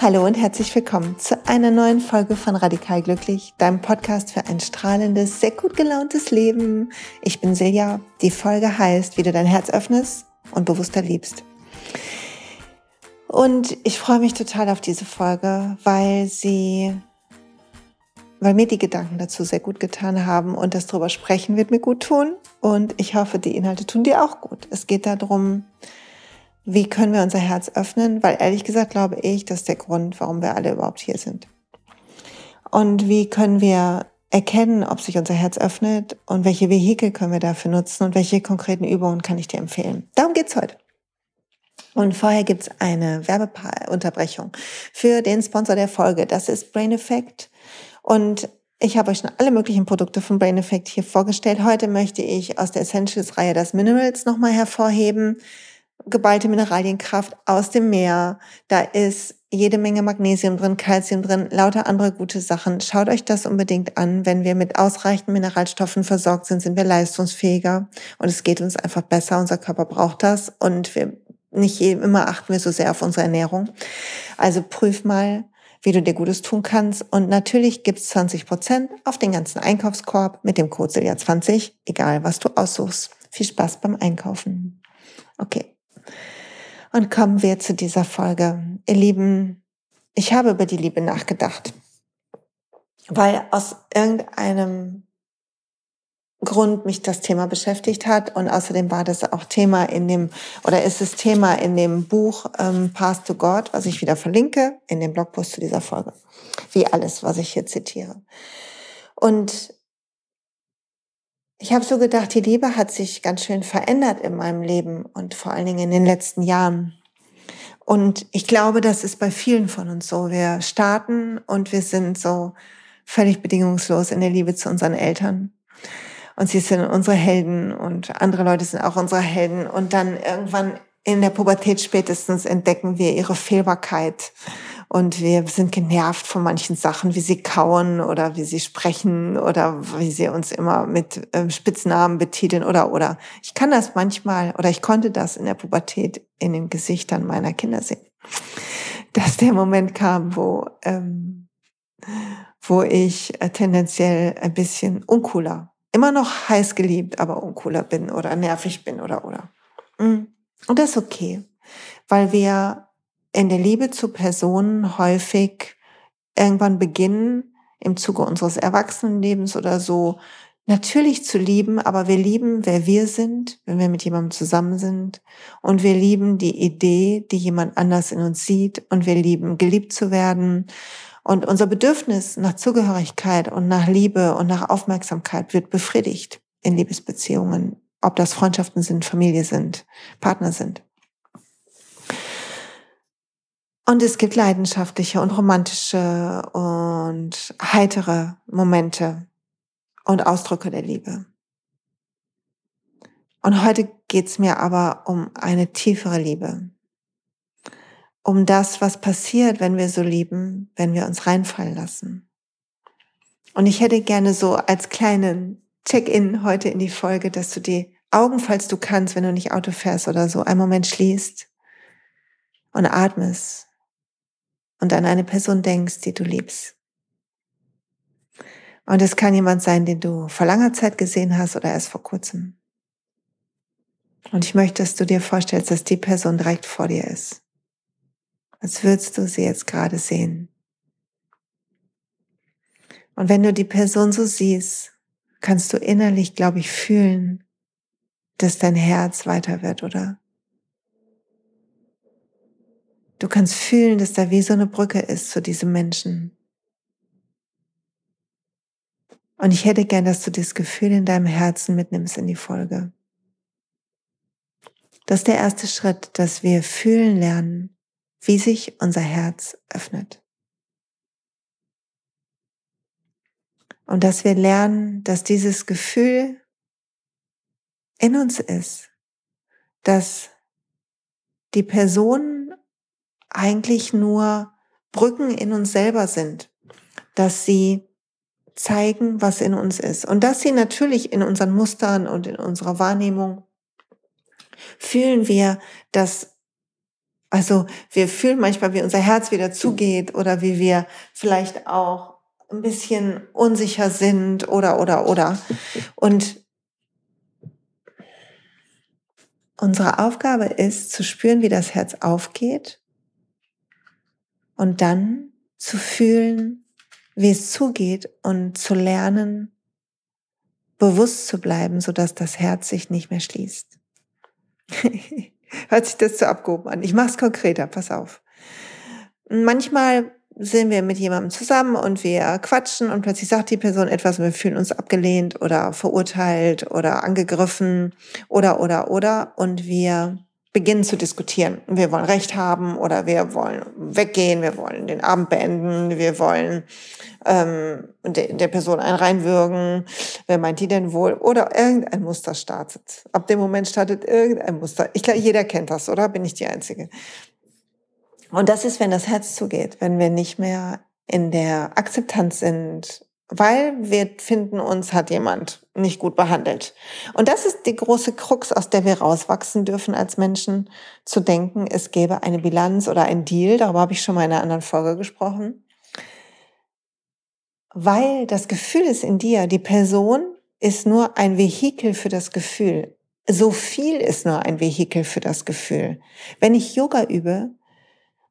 Hallo und herzlich willkommen zu einer neuen Folge von Radikal Glücklich, deinem Podcast für ein strahlendes, sehr gut gelauntes Leben. Ich bin Silja. Die Folge heißt, wie du dein Herz öffnest und bewusster liebst. Und ich freue mich total auf diese Folge, weil sie, weil mir die Gedanken dazu sehr gut getan haben und das drüber sprechen wird mir gut tun. Und ich hoffe, die Inhalte tun dir auch gut. Es geht darum, wie können wir unser Herz öffnen? Weil ehrlich gesagt glaube ich, das ist der Grund, warum wir alle überhaupt hier sind. Und wie können wir erkennen, ob sich unser Herz öffnet und welche Vehikel können wir dafür nutzen und welche konkreten Übungen kann ich dir empfehlen? Darum geht's heute. Und vorher gibt's eine Werbeunterbrechung für den Sponsor der Folge. Das ist Brain Effect. Und ich habe euch schon alle möglichen Produkte von Brain Effect hier vorgestellt. Heute möchte ich aus der Essentials-Reihe das Minerals nochmal hervorheben geballte Mineralienkraft aus dem Meer. Da ist jede Menge Magnesium drin, Kalzium drin, lauter andere gute Sachen. Schaut euch das unbedingt an. Wenn wir mit ausreichend Mineralstoffen versorgt sind, sind wir leistungsfähiger und es geht uns einfach besser. Unser Körper braucht das und wir nicht immer achten wir so sehr auf unsere Ernährung. Also prüf mal, wie du dir Gutes tun kannst. Und natürlich gibt's 20 Prozent auf den ganzen Einkaufskorb mit dem Code Silja20, egal was du aussuchst. Viel Spaß beim Einkaufen. Okay. Und kommen wir zu dieser Folge. Ihr Lieben, ich habe über die Liebe nachgedacht, weil aus irgendeinem Grund mich das Thema beschäftigt hat und außerdem war das auch Thema in dem oder ist es Thema in dem Buch ähm, Path to God, was ich wieder verlinke in dem Blogpost zu dieser Folge, wie alles, was ich hier zitiere. Und ich habe so gedacht, die Liebe hat sich ganz schön verändert in meinem Leben und vor allen Dingen in den letzten Jahren. Und ich glaube, das ist bei vielen von uns so. Wir starten und wir sind so völlig bedingungslos in der Liebe zu unseren Eltern. Und sie sind unsere Helden und andere Leute sind auch unsere Helden. Und dann irgendwann in der Pubertät spätestens entdecken wir ihre Fehlbarkeit und wir sind genervt von manchen Sachen, wie sie kauen oder wie sie sprechen oder wie sie uns immer mit ähm, Spitznamen betiteln oder, oder. Ich kann das manchmal oder ich konnte das in der Pubertät in den Gesichtern meiner Kinder sehen. Dass der Moment kam, wo, ähm, wo ich äh, tendenziell ein bisschen uncooler, immer noch heiß geliebt, aber uncooler bin oder nervig bin oder, oder. Mm. Und das ist okay, weil wir in der Liebe zu Personen häufig irgendwann beginnen, im Zuge unseres Erwachsenenlebens oder so, natürlich zu lieben, aber wir lieben, wer wir sind, wenn wir mit jemandem zusammen sind. Und wir lieben die Idee, die jemand anders in uns sieht. Und wir lieben, geliebt zu werden. Und unser Bedürfnis nach Zugehörigkeit und nach Liebe und nach Aufmerksamkeit wird befriedigt in Liebesbeziehungen, ob das Freundschaften sind, Familie sind, Partner sind. Und es gibt leidenschaftliche und romantische und heitere Momente und Ausdrücke der Liebe. Und heute geht's mir aber um eine tiefere Liebe. Um das, was passiert, wenn wir so lieben, wenn wir uns reinfallen lassen. Und ich hätte gerne so als kleinen Check-in heute in die Folge, dass du die Augen, falls du kannst, wenn du nicht Auto fährst oder so, einen Moment schließt und atmest und an eine Person denkst, die du liebst. Und es kann jemand sein, den du vor langer Zeit gesehen hast oder erst vor kurzem. Und ich möchte, dass du dir vorstellst, dass die Person direkt vor dir ist. Als würdest du sie jetzt gerade sehen. Und wenn du die Person so siehst, kannst du innerlich, glaube ich, fühlen, dass dein Herz weiter wird, oder? Du kannst fühlen, dass da wie so eine Brücke ist zu diesem Menschen. Und ich hätte gern, dass du dieses Gefühl in deinem Herzen mitnimmst in die Folge. Das ist der erste Schritt, dass wir fühlen lernen, wie sich unser Herz öffnet. Und dass wir lernen, dass dieses Gefühl in uns ist, dass die Person eigentlich nur Brücken in uns selber sind, dass sie zeigen, was in uns ist. Und dass sie natürlich in unseren Mustern und in unserer Wahrnehmung fühlen wir, dass Also wir fühlen manchmal, wie unser Herz wieder zugeht oder wie wir vielleicht auch ein bisschen unsicher sind oder, oder, oder. Und unsere Aufgabe ist zu spüren, wie das Herz aufgeht und dann zu fühlen, wie es zugeht und zu lernen, bewusst zu bleiben, sodass das Herz sich nicht mehr schließt. Hört sich das zu abgehoben an. Ich mache es konkreter, pass auf. Manchmal sind wir mit jemandem zusammen und wir quatschen und plötzlich sagt die Person etwas und wir fühlen uns abgelehnt oder verurteilt oder angegriffen oder oder oder und wir beginnen zu diskutieren. Wir wollen Recht haben oder wir wollen weggehen, wir wollen den Abend beenden, wir wollen ähm, de, der Person einen reinwürgen. Wer meint die denn wohl? Oder irgendein Muster startet. Ab dem Moment startet irgendein Muster. Ich glaube, jeder kennt das, oder? Bin ich die Einzige? Und das ist, wenn das Herz zugeht, wenn wir nicht mehr in der Akzeptanz sind, weil wir finden, uns hat jemand nicht gut behandelt. Und das ist die große Krux, aus der wir rauswachsen dürfen als Menschen, zu denken, es gäbe eine Bilanz oder ein Deal, darüber habe ich schon mal in einer anderen Folge gesprochen. Weil das Gefühl ist in dir, die Person ist nur ein Vehikel für das Gefühl. So viel ist nur ein Vehikel für das Gefühl. Wenn ich Yoga übe,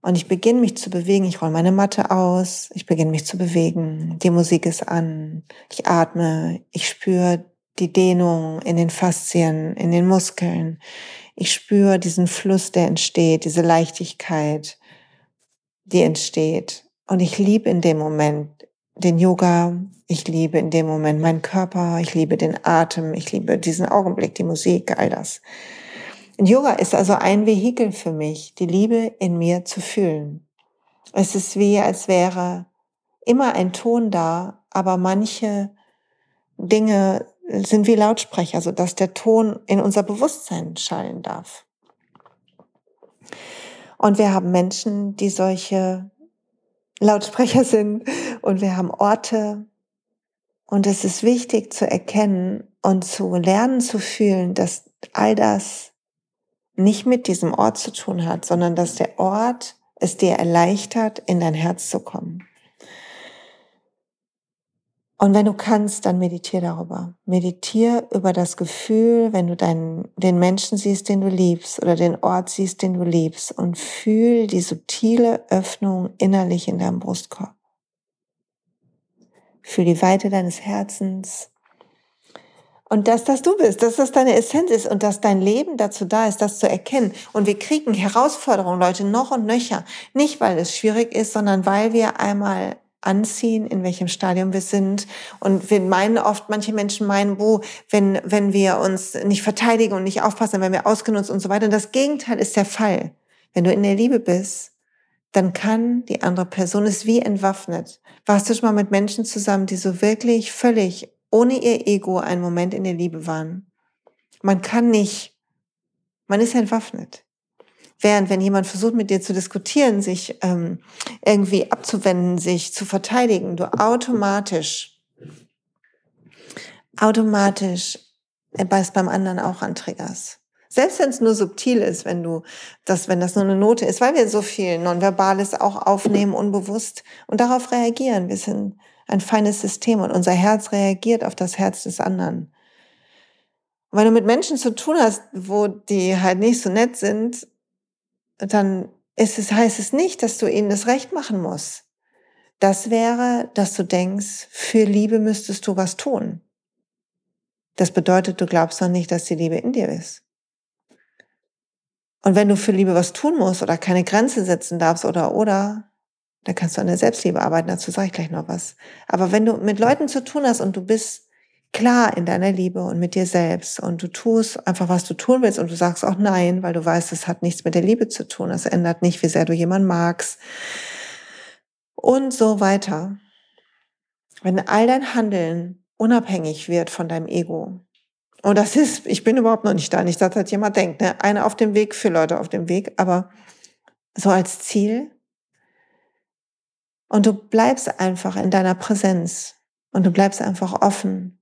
und ich beginne mich zu bewegen. Ich roll meine Matte aus. Ich beginne mich zu bewegen. Die Musik ist an. Ich atme. Ich spüre die Dehnung in den Faszien, in den Muskeln. Ich spüre diesen Fluss, der entsteht, diese Leichtigkeit, die entsteht. Und ich liebe in dem Moment den Yoga. Ich liebe in dem Moment meinen Körper. Ich liebe den Atem. Ich liebe diesen Augenblick, die Musik, all das. Yoga ist also ein Vehikel für mich, die Liebe in mir zu fühlen. Es ist wie, als wäre immer ein Ton da, aber manche Dinge sind wie Lautsprecher, so dass der Ton in unser Bewusstsein schallen darf. Und wir haben Menschen, die solche Lautsprecher sind und wir haben Orte. Und es ist wichtig zu erkennen und zu lernen zu fühlen, dass all das nicht mit diesem Ort zu tun hat, sondern dass der Ort es dir erleichtert, in dein Herz zu kommen. Und wenn du kannst, dann meditier darüber. Meditier über das Gefühl, wenn du deinen, den Menschen siehst, den du liebst, oder den Ort siehst, den du liebst, und fühl die subtile Öffnung innerlich in deinem Brustkorb. Fühl die Weite deines Herzens, und dass das du bist, dass das deine Essenz ist und dass dein Leben dazu da ist, das zu erkennen. Und wir kriegen Herausforderungen, Leute, noch und nöcher. Nicht, weil es schwierig ist, sondern weil wir einmal anziehen, in welchem Stadium wir sind. Und wir meinen oft, manche Menschen meinen, wo, wenn, wenn wir uns nicht verteidigen und nicht aufpassen, werden wir ausgenutzt und so weiter. Und das Gegenteil ist der Fall. Wenn du in der Liebe bist, dann kann die andere Person es wie entwaffnet. Warst du schon mal mit Menschen zusammen, die so wirklich völlig ohne ihr Ego einen Moment in der Liebe waren. Man kann nicht, man ist entwaffnet. Während wenn jemand versucht mit dir zu diskutieren, sich ähm, irgendwie abzuwenden, sich zu verteidigen, du automatisch, automatisch es beim anderen auch antriggerst. Selbst wenn es nur subtil ist, wenn du das, wenn das nur eine Note ist, weil wir so viel Nonverbales auch aufnehmen, unbewusst und darauf reagieren. Wir sind ein feines System und unser Herz reagiert auf das Herz des anderen. Wenn du mit Menschen zu tun hast, wo die halt nicht so nett sind, dann ist es, heißt es nicht, dass du ihnen das Recht machen musst. Das wäre, dass du denkst, für Liebe müsstest du was tun. Das bedeutet, du glaubst noch nicht, dass die Liebe in dir ist. Und wenn du für Liebe was tun musst oder keine Grenze setzen darfst oder oder, da kannst du an der Selbstliebe arbeiten, dazu sage ich gleich noch was. Aber wenn du mit Leuten zu tun hast und du bist klar in deiner Liebe und mit dir selbst und du tust einfach, was du tun willst und du sagst auch nein, weil du weißt, es hat nichts mit der Liebe zu tun, es ändert nicht, wie sehr du jemanden magst und so weiter. Wenn all dein Handeln unabhängig wird von deinem Ego, und das ist, ich bin überhaupt noch nicht da, nicht, dass halt jemand denkt, ne? eine auf dem Weg für Leute auf dem Weg, aber so als Ziel, und du bleibst einfach in deiner Präsenz und du bleibst einfach offen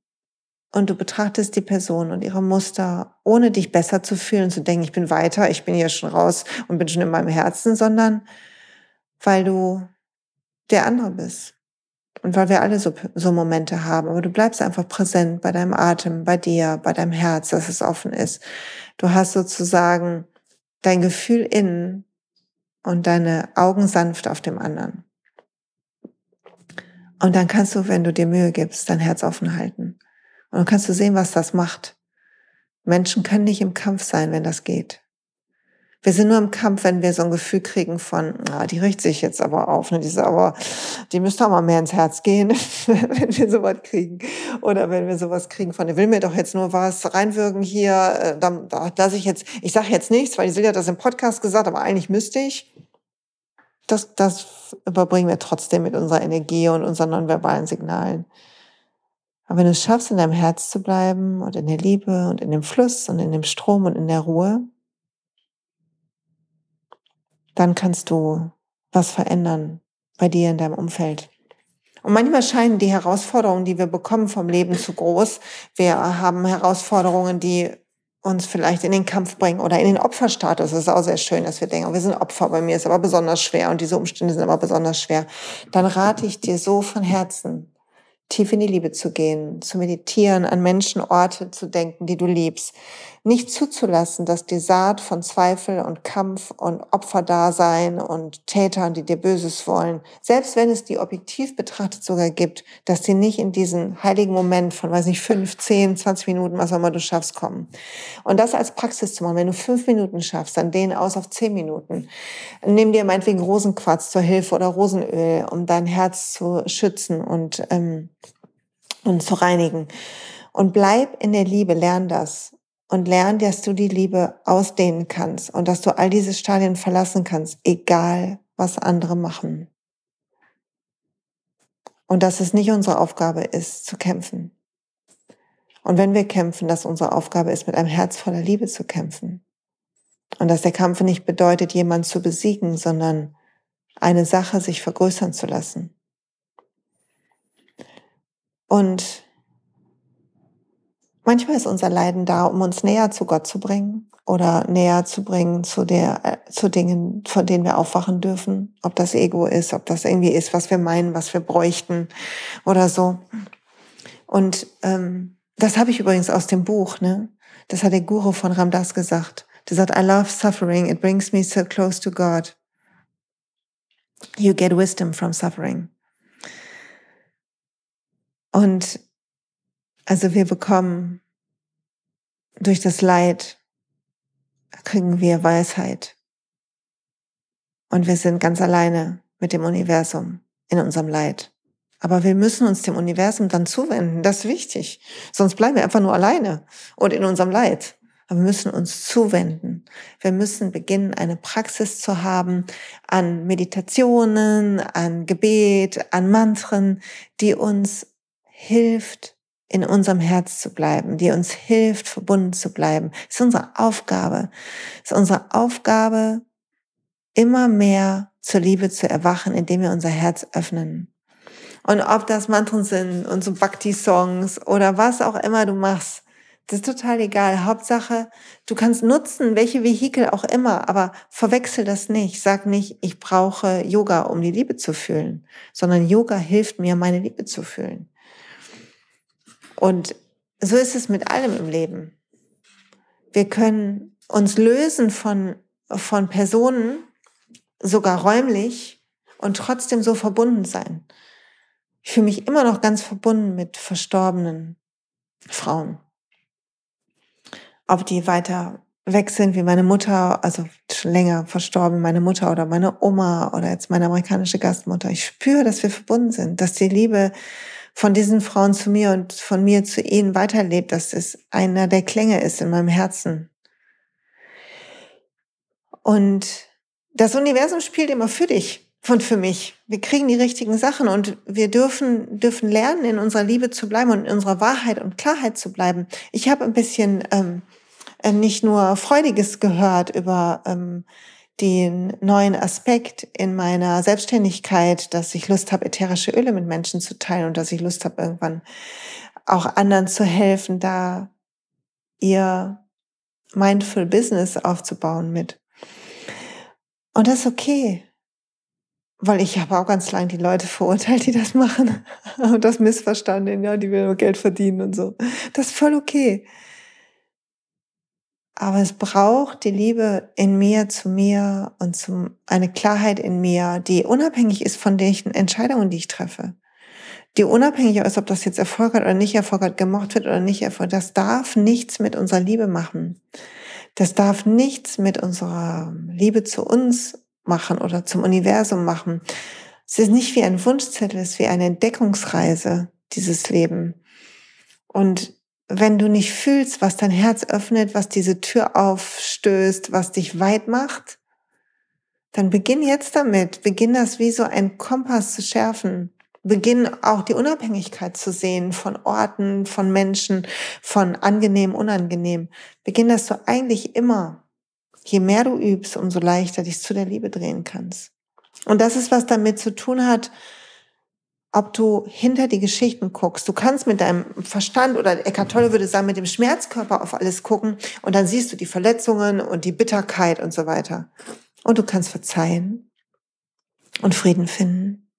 und du betrachtest die Person und ihre Muster, ohne dich besser zu fühlen, zu denken, ich bin weiter, ich bin hier schon raus und bin schon in meinem Herzen, sondern weil du der andere bist. Und weil wir alle so, so Momente haben, aber du bleibst einfach präsent bei deinem Atem, bei dir, bei deinem Herz, dass es offen ist. Du hast sozusagen dein Gefühl innen und deine Augen sanft auf dem anderen. Und dann kannst du, wenn du dir Mühe gibst, dein Herz offen halten. Und dann kannst du sehen, was das macht. Menschen können nicht im Kampf sein, wenn das geht. Wir sind nur im Kampf, wenn wir so ein Gefühl kriegen von, ah, die richtet sich jetzt aber auf, ne? die ist aber, die müsste auch mal mehr ins Herz gehen, wenn wir sowas kriegen. Oder wenn wir sowas kriegen von, der will mir doch jetzt nur was reinwirken hier, äh, da, da lasse ich jetzt, ich sage jetzt nichts, weil die Silja hat das im Podcast gesagt, aber eigentlich müsste ich. Das, das überbringen wir trotzdem mit unserer Energie und unseren nonverbalen Signalen. Aber wenn du es schaffst, in deinem Herz zu bleiben und in der Liebe und in dem Fluss und in dem Strom und in der Ruhe, dann kannst du was verändern bei dir in deinem Umfeld. Und manchmal scheinen die Herausforderungen, die wir bekommen vom Leben, zu groß. Wir haben Herausforderungen, die uns vielleicht in den Kampf bringen oder in den Opferstatus. Das ist auch sehr schön, dass wir denken, wir sind Opfer, bei mir ist aber besonders schwer und diese Umstände sind aber besonders schwer. Dann rate ich dir so von Herzen, tief in die Liebe zu gehen, zu meditieren, an Menschen, Orte zu denken, die du liebst. Nicht zuzulassen, dass die Saat von Zweifel und Kampf und Opferdasein und Tätern, die dir Böses wollen, selbst wenn es die objektiv betrachtet sogar gibt, dass die nicht in diesen heiligen Moment von, weiß nicht, fünf, zehn, zwanzig Minuten, was auch immer du schaffst, kommen. Und das als Praxis zu machen. Wenn du fünf Minuten schaffst, dann dehn aus auf zehn Minuten. Nimm dir meinetwegen Rosenquarz zur Hilfe oder Rosenöl, um dein Herz zu schützen und ähm, und zu reinigen. Und bleib in der Liebe, lern das. Und lern, dass du die Liebe ausdehnen kannst und dass du all diese Stadien verlassen kannst, egal was andere machen. Und dass es nicht unsere Aufgabe ist, zu kämpfen. Und wenn wir kämpfen, dass unsere Aufgabe ist, mit einem Herz voller Liebe zu kämpfen. Und dass der Kampf nicht bedeutet, jemanden zu besiegen, sondern eine Sache sich vergrößern zu lassen. Und manchmal ist unser Leiden da, um uns näher zu Gott zu bringen oder näher zu bringen zu der, äh, zu Dingen, von denen wir aufwachen dürfen. Ob das Ego ist, ob das irgendwie ist, was wir meinen, was wir bräuchten oder so. Und ähm, das habe ich übrigens aus dem Buch, ne? Das hat der Guru von Ramdas gesagt. Der sagt, I love suffering. It brings me so close to God. You get wisdom from suffering. Und also wir bekommen durch das Leid, kriegen wir Weisheit. Und wir sind ganz alleine mit dem Universum in unserem Leid. Aber wir müssen uns dem Universum dann zuwenden. Das ist wichtig. Sonst bleiben wir einfach nur alleine und in unserem Leid. Aber wir müssen uns zuwenden. Wir müssen beginnen, eine Praxis zu haben an Meditationen, an Gebet, an Mantren, die uns hilft, in unserem Herz zu bleiben, die uns hilft, verbunden zu bleiben. Das ist unsere Aufgabe. Das ist unsere Aufgabe, immer mehr zur Liebe zu erwachen, indem wir unser Herz öffnen. Und ob das Mantren sind und so Bhakti-Songs oder was auch immer du machst, das ist total egal. Hauptsache, du kannst nutzen, welche Vehikel auch immer, aber verwechsel das nicht. Sag nicht, ich brauche Yoga, um die Liebe zu fühlen, sondern Yoga hilft mir, meine Liebe zu fühlen. Und so ist es mit allem im Leben. Wir können uns lösen von, von Personen, sogar räumlich, und trotzdem so verbunden sein. Ich fühle mich immer noch ganz verbunden mit verstorbenen Frauen. Ob die weiter weg sind wie meine Mutter, also schon länger verstorben, meine Mutter oder meine Oma oder jetzt meine amerikanische Gastmutter. Ich spüre, dass wir verbunden sind, dass die Liebe von diesen Frauen zu mir und von mir zu ihnen weiterlebt, dass es einer der Klänge ist in meinem Herzen. Und das Universum spielt immer für dich und für mich. Wir kriegen die richtigen Sachen und wir dürfen, dürfen lernen, in unserer Liebe zu bleiben und in unserer Wahrheit und Klarheit zu bleiben. Ich habe ein bisschen ähm, äh, nicht nur Freudiges gehört über ähm, den neuen Aspekt in meiner Selbstständigkeit, dass ich Lust habe, ätherische Öle mit Menschen zu teilen und dass ich Lust habe, irgendwann auch anderen zu helfen, da ihr Mindful Business aufzubauen mit. Und das ist okay. Weil ich habe auch ganz lange die Leute verurteilt, die das machen und das missverstanden, ja, die will nur Geld verdienen und so. Das ist voll okay. Aber es braucht die Liebe in mir zu mir und zum, eine Klarheit in mir, die unabhängig ist von den Entscheidungen, die ich treffe. Die unabhängig ist, ob das jetzt Erfolg oder nicht Erfolg hat, gemocht wird oder nicht Erfolg. Das darf nichts mit unserer Liebe machen. Das darf nichts mit unserer Liebe zu uns machen oder zum Universum machen. Es ist nicht wie ein Wunschzettel, es ist wie eine Entdeckungsreise, dieses Leben. Und wenn du nicht fühlst, was dein Herz öffnet, was diese Tür aufstößt, was dich weit macht, dann beginn jetzt damit. Beginn das wie so ein Kompass zu schärfen. Beginn auch die Unabhängigkeit zu sehen von Orten, von Menschen, von angenehm, unangenehm. Beginn das du eigentlich immer. Je mehr du übst, umso leichter dich zu der Liebe drehen kannst. Und das ist, was damit zu tun hat, ob du hinter die Geschichten guckst. Du kannst mit deinem Verstand oder Eckhart Tolle würde sagen, mit dem Schmerzkörper auf alles gucken und dann siehst du die Verletzungen und die Bitterkeit und so weiter. Und du kannst verzeihen und Frieden finden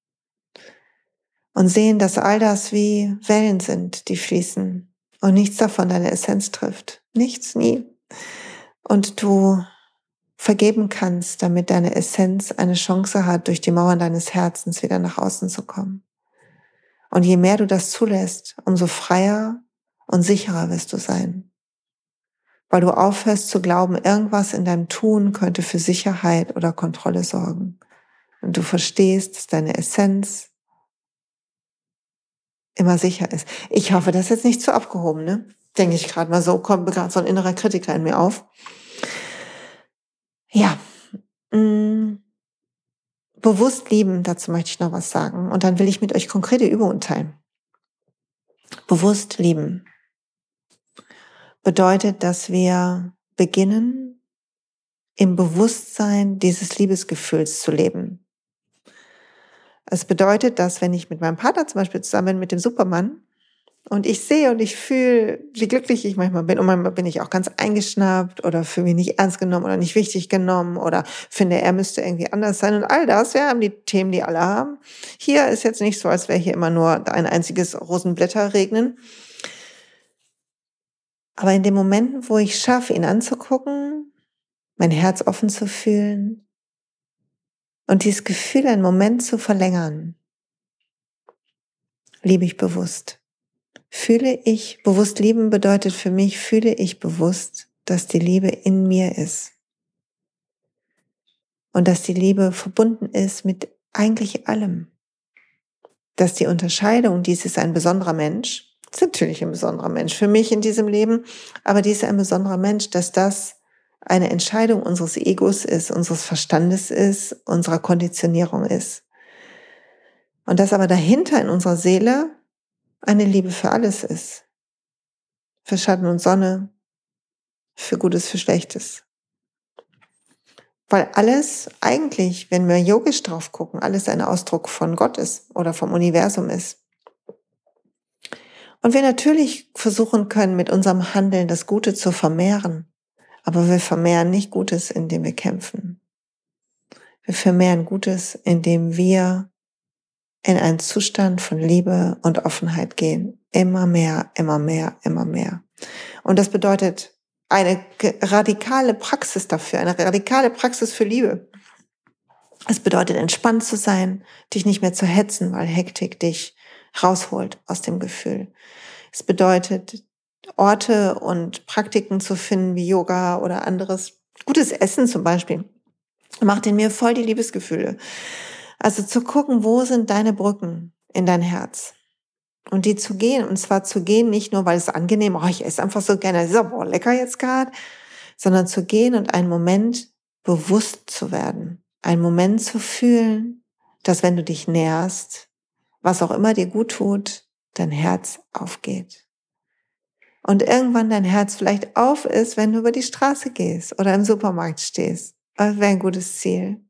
und sehen, dass all das wie Wellen sind, die fließen und nichts davon deine Essenz trifft. Nichts, nie. Und du vergeben kannst, damit deine Essenz eine Chance hat, durch die Mauern deines Herzens wieder nach außen zu kommen. Und je mehr du das zulässt, umso freier und sicherer wirst du sein. Weil du aufhörst zu glauben, irgendwas in deinem Tun könnte für Sicherheit oder Kontrolle sorgen. Und du verstehst, dass deine Essenz immer sicher ist. Ich hoffe, das ist jetzt nicht zu abgehoben, ne? Denke ich gerade mal so, kommt gerade so ein innerer Kritiker in mir auf. Ja. Mh, mm bewusst lieben, dazu möchte ich noch was sagen. Und dann will ich mit euch konkrete Übungen teilen. Bewusst lieben bedeutet, dass wir beginnen, im Bewusstsein dieses Liebesgefühls zu leben. Es bedeutet, dass wenn ich mit meinem Partner zum Beispiel zusammen bin, mit dem Supermann, und ich sehe und ich fühle, wie glücklich ich manchmal bin. Und manchmal bin ich auch ganz eingeschnappt oder fühle mich nicht ernst genommen oder nicht wichtig genommen oder finde, er müsste irgendwie anders sein. Und all das, wir haben die Themen, die alle haben. Hier ist jetzt nicht so, als wäre hier immer nur ein einziges Rosenblätter regnen. Aber in den Momenten, wo ich schaffe, ihn anzugucken, mein Herz offen zu fühlen und dieses Gefühl einen Moment zu verlängern, liebe ich bewusst. Fühle ich, bewusst lieben bedeutet für mich, fühle ich bewusst, dass die Liebe in mir ist. Und dass die Liebe verbunden ist mit eigentlich allem. Dass die Unterscheidung, dies ist ein besonderer Mensch, ist natürlich ein besonderer Mensch für mich in diesem Leben, aber dies ist ein besonderer Mensch, dass das eine Entscheidung unseres Egos ist, unseres Verstandes ist, unserer Konditionierung ist. Und dass aber dahinter in unserer Seele eine Liebe für alles ist. Für Schatten und Sonne, für Gutes, für Schlechtes. Weil alles eigentlich, wenn wir yogisch drauf gucken, alles ein Ausdruck von Gott ist oder vom Universum ist. Und wir natürlich versuchen können, mit unserem Handeln das Gute zu vermehren. Aber wir vermehren nicht Gutes, indem wir kämpfen. Wir vermehren Gutes, indem wir in einen Zustand von Liebe und Offenheit gehen. Immer mehr, immer mehr, immer mehr. Und das bedeutet eine radikale Praxis dafür, eine radikale Praxis für Liebe. Es bedeutet entspannt zu sein, dich nicht mehr zu hetzen, weil Hektik dich rausholt aus dem Gefühl. Es bedeutet Orte und Praktiken zu finden wie Yoga oder anderes gutes Essen zum Beispiel. Macht in mir voll die Liebesgefühle. Also zu gucken, wo sind deine Brücken in dein Herz? Und die zu gehen. Und zwar zu gehen, nicht nur, weil es angenehm, oh, ich esse einfach so gerne, ist aber lecker jetzt gerade, sondern zu gehen und einen Moment bewusst zu werden. Einen Moment zu fühlen, dass wenn du dich näherst, was auch immer dir gut tut, dein Herz aufgeht. Und irgendwann dein Herz vielleicht auf ist, wenn du über die Straße gehst oder im Supermarkt stehst. Das wäre ein gutes Ziel.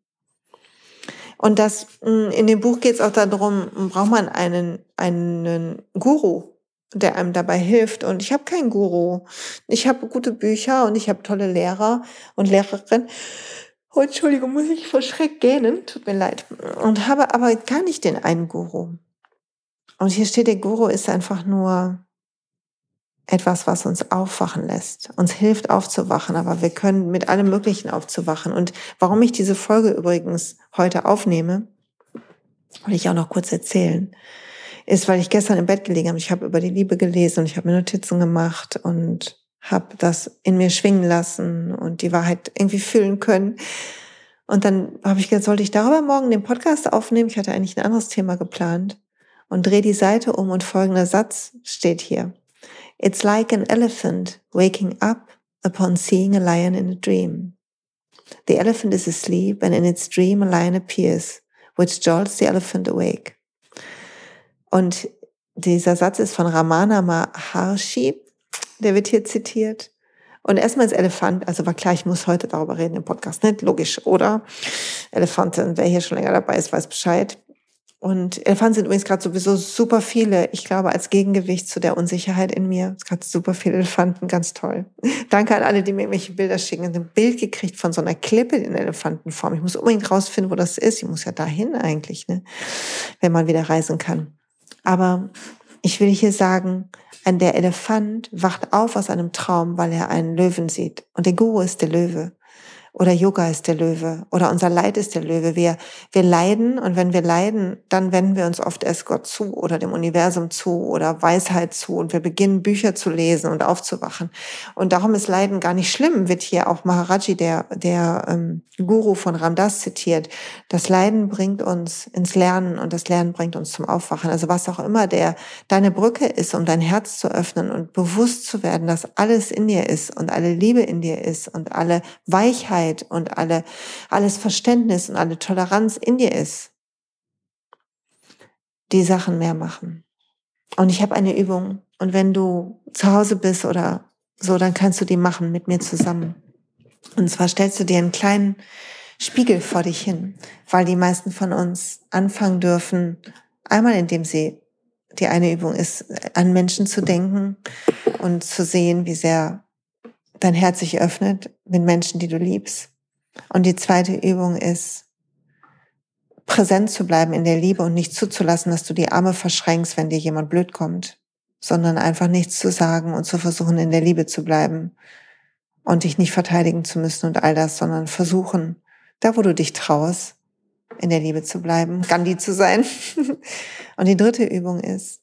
Und das, hm, in dem Buch geht es auch darum, braucht man einen, einen Guru, der einem dabei hilft. Und ich habe keinen Guru. Ich habe gute Bücher und ich habe tolle Lehrer und Lehrerinnen. Oh, Entschuldigung, muss ich vor Schreck gähnen? Tut mir leid. Und habe aber gar nicht den einen Guru. Und hier steht, der Guru ist einfach nur etwas, was uns aufwachen lässt, uns hilft aufzuwachen, aber wir können mit allem Möglichen aufzuwachen. Und warum ich diese Folge übrigens heute aufnehme, will ich auch noch kurz erzählen, ist, weil ich gestern im Bett gelegen habe. Ich habe über die Liebe gelesen und ich habe mir Notizen gemacht und habe das in mir schwingen lassen und die Wahrheit irgendwie fühlen können. Und dann habe ich gedacht, sollte ich darüber morgen den Podcast aufnehmen? Ich hatte eigentlich ein anderes Thema geplant und drehe die Seite um und folgender Satz steht hier. It's like an elephant waking up upon seeing a lion in a dream. The elephant is asleep and in its dream a lion appears, which jolts the elephant awake. Und dieser Satz ist von Ramana Maharshi, der wird hier zitiert. Und erstmal ist Elefant, also war klar, ich muss heute darüber reden im Podcast, nicht? Logisch, oder? Elefanten, wer hier schon länger dabei ist, weiß Bescheid. Und Elefanten sind übrigens gerade sowieso super viele. Ich glaube, als Gegengewicht zu der Unsicherheit in mir. Es gerade super viele Elefanten, ganz toll. Danke an alle, die mir irgendwelche Bilder schicken. Ich habe ein Bild gekriegt von so einer Klippe in Elefantenform. Ich muss unbedingt rausfinden, wo das ist. Ich muss ja dahin eigentlich, ne? wenn man wieder reisen kann. Aber ich will hier sagen, der Elefant wacht auf aus einem Traum, weil er einen Löwen sieht. Und der Guru ist der Löwe. Oder Yoga ist der Löwe. Oder unser Leid ist der Löwe. Wir, wir leiden und wenn wir leiden, dann wenden wir uns oft erst Gott zu oder dem Universum zu oder Weisheit zu und wir beginnen Bücher zu lesen und aufzuwachen. Und darum ist Leiden gar nicht schlimm, wird hier auch Maharaji, der, der ähm, Guru von Ramdas zitiert. Das Leiden bringt uns ins Lernen und das Lernen bringt uns zum Aufwachen. Also was auch immer der, deine Brücke ist, um dein Herz zu öffnen und bewusst zu werden, dass alles in dir ist und alle Liebe in dir ist und alle Weichheit Weisheit und alle, alles Verständnis und alle Toleranz in dir ist, die Sachen mehr machen. Und ich habe eine Übung. Und wenn du zu Hause bist oder so, dann kannst du die machen mit mir zusammen. Und zwar stellst du dir einen kleinen Spiegel vor dich hin, weil die meisten von uns anfangen dürfen, einmal indem sie, die eine Übung ist, an Menschen zu denken und zu sehen, wie sehr dein Herz sich öffnet mit Menschen, die du liebst. Und die zweite Übung ist, präsent zu bleiben in der Liebe und nicht zuzulassen, dass du die Arme verschränkst, wenn dir jemand blöd kommt, sondern einfach nichts zu sagen und zu versuchen, in der Liebe zu bleiben und dich nicht verteidigen zu müssen und all das, sondern versuchen, da wo du dich traust, in der Liebe zu bleiben, Gandhi zu sein. und die dritte Übung ist,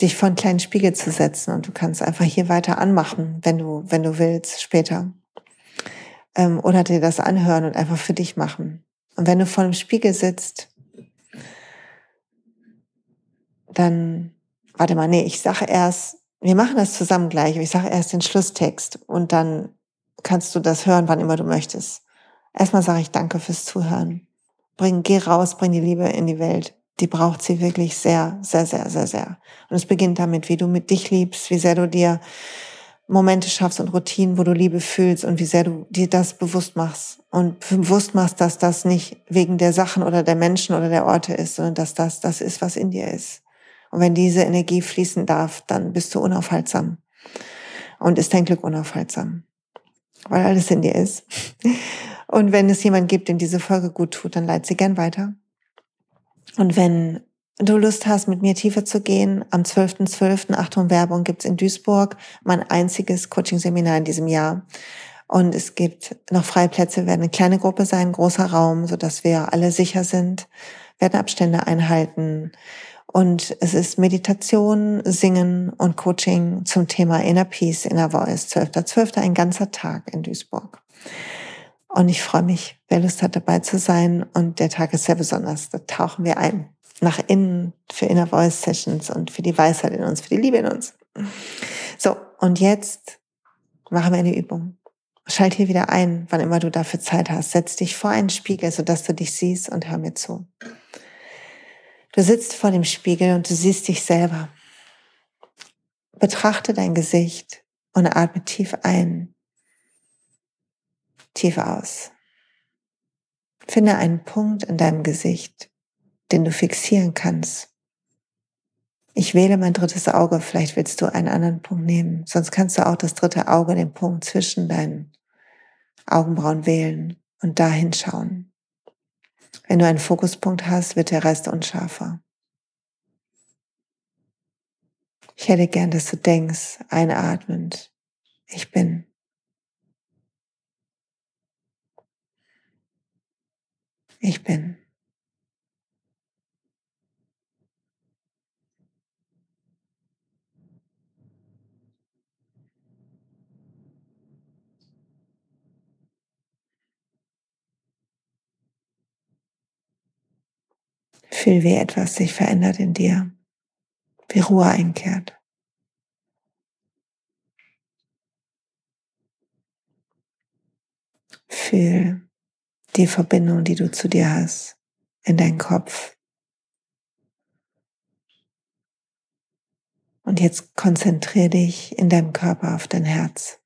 dich vor einen kleinen Spiegel zu setzen und du kannst einfach hier weiter anmachen, wenn du, wenn du willst, später. Ähm, oder dir das anhören und einfach für dich machen. Und wenn du vor dem Spiegel sitzt, dann, warte mal, nee, ich sage erst, wir machen das zusammen gleich, ich sage erst den Schlusstext und dann kannst du das hören, wann immer du möchtest. Erstmal sage ich Danke fürs Zuhören. Bring, geh raus, bring die Liebe in die Welt die braucht sie wirklich sehr, sehr, sehr, sehr, sehr. Und es beginnt damit, wie du mit dich liebst, wie sehr du dir Momente schaffst und Routinen, wo du Liebe fühlst und wie sehr du dir das bewusst machst und bewusst machst, dass das nicht wegen der Sachen oder der Menschen oder der Orte ist, sondern dass das das ist, was in dir ist. Und wenn diese Energie fließen darf, dann bist du unaufhaltsam und ist dein Glück unaufhaltsam, weil alles in dir ist. Und wenn es jemand gibt, dem diese Folge gut tut, dann leit sie gern weiter. Und wenn du Lust hast, mit mir tiefer zu gehen, am 12.12., .12., Achtung Werbung, gibt's in Duisburg mein einziges Coaching-Seminar in diesem Jahr. Und es gibt noch freie Plätze, werden eine kleine Gruppe sein, großer Raum, so dass wir alle sicher sind, werden Abstände einhalten. Und es ist Meditation, Singen und Coaching zum Thema Inner Peace, Inner Voice. 12.12. .12. ein ganzer Tag in Duisburg. Und ich freue mich, wer Lust hat, dabei zu sein. Und der Tag ist sehr besonders. Da tauchen wir ein. Nach innen für Inner Voice Sessions und für die Weisheit in uns, für die Liebe in uns. So, und jetzt machen wir eine Übung. Schalt hier wieder ein, wann immer du dafür Zeit hast. Setz dich vor einen Spiegel, sodass du dich siehst und hör mir zu. Du sitzt vor dem Spiegel und du siehst dich selber. Betrachte dein Gesicht und atme tief ein tief aus. Finde einen Punkt in deinem Gesicht, den du fixieren kannst. Ich wähle mein drittes Auge, vielleicht willst du einen anderen Punkt nehmen. Sonst kannst du auch das dritte Auge, den Punkt zwischen deinen Augenbrauen wählen und da hinschauen. Wenn du einen Fokuspunkt hast, wird der Rest unscharfer. Ich hätte gern, dass du denkst, einatmend, ich bin. Ich bin. Fühl, wie etwas sich verändert in dir, wie Ruhe einkehrt. Fühl die Verbindung, die du zu dir hast, in deinen Kopf. Und jetzt konzentriere dich in deinem Körper auf dein Herz.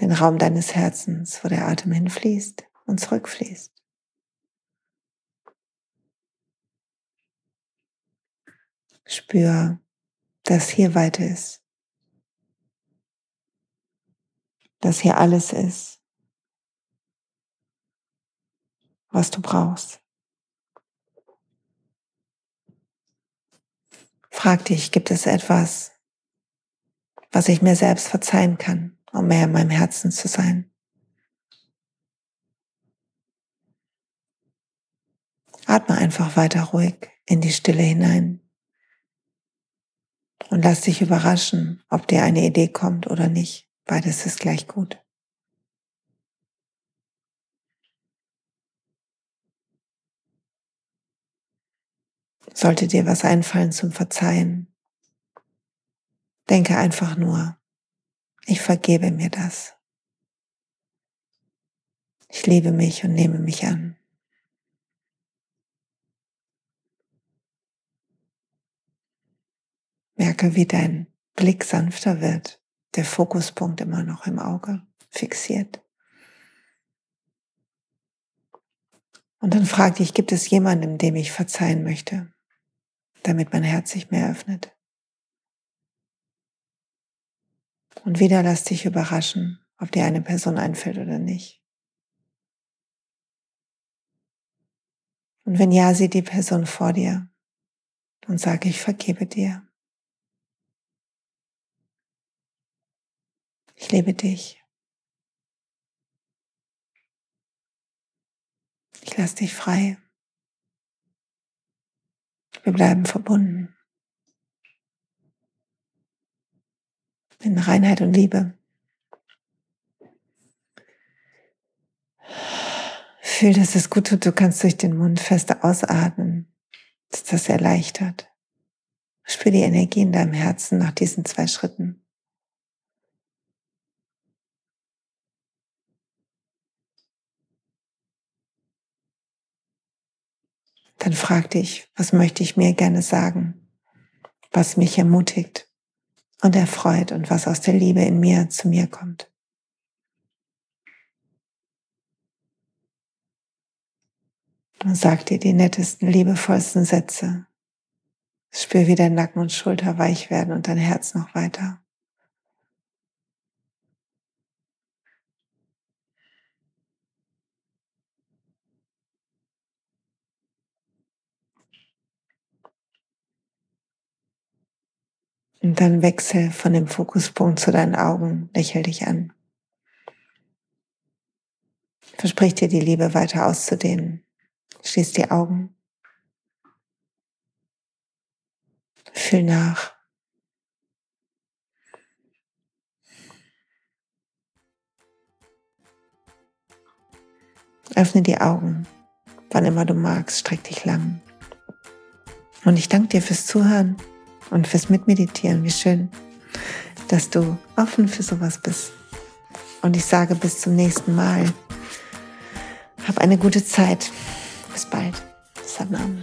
Den Raum deines Herzens, wo der Atem hinfließt und zurückfließt. Spür, dass hier weiter ist. Dass hier alles ist, was du brauchst. Frag dich, gibt es etwas, was ich mir selbst verzeihen kann, um mehr in meinem Herzen zu sein? Atme einfach weiter ruhig in die Stille hinein und lass dich überraschen, ob dir eine Idee kommt oder nicht. Beides ist gleich gut. Sollte dir was einfallen zum Verzeihen, denke einfach nur, ich vergebe mir das. Ich liebe mich und nehme mich an. Merke, wie dein Blick sanfter wird, der Fokuspunkt immer noch im Auge fixiert. Und dann frag dich, gibt es jemanden, dem ich verzeihen möchte, damit mein Herz sich mehr öffnet? Und wieder lass dich überraschen, ob dir eine Person einfällt oder nicht. Und wenn ja, sieh die Person vor dir und sag, ich vergebe dir. Ich liebe dich. Ich lasse dich frei. Wir bleiben verbunden. In Reinheit und Liebe. Fühl, dass es gut tut. Du kannst durch den Mund fest ausatmen, dass das erleichtert. Spür die Energie in deinem Herzen nach diesen zwei Schritten. Dann frag dich, was möchte ich mir gerne sagen, was mich ermutigt und erfreut und was aus der Liebe in mir zu mir kommt. Und sag dir die nettesten, liebevollsten Sätze. Spür, wie dein Nacken und Schulter weich werden und dein Herz noch weiter. Und dann wechsel von dem Fokuspunkt zu deinen Augen, lächel dich an. Versprich dir die Liebe weiter auszudehnen. Schließ die Augen. Fühl nach. Öffne die Augen. Wann immer du magst, streck dich lang. Und ich danke dir fürs Zuhören und fürs Mitmeditieren. Wie schön, dass du offen für sowas bist. Und ich sage bis zum nächsten Mal. Hab eine gute Zeit. Bis bald. Satnam.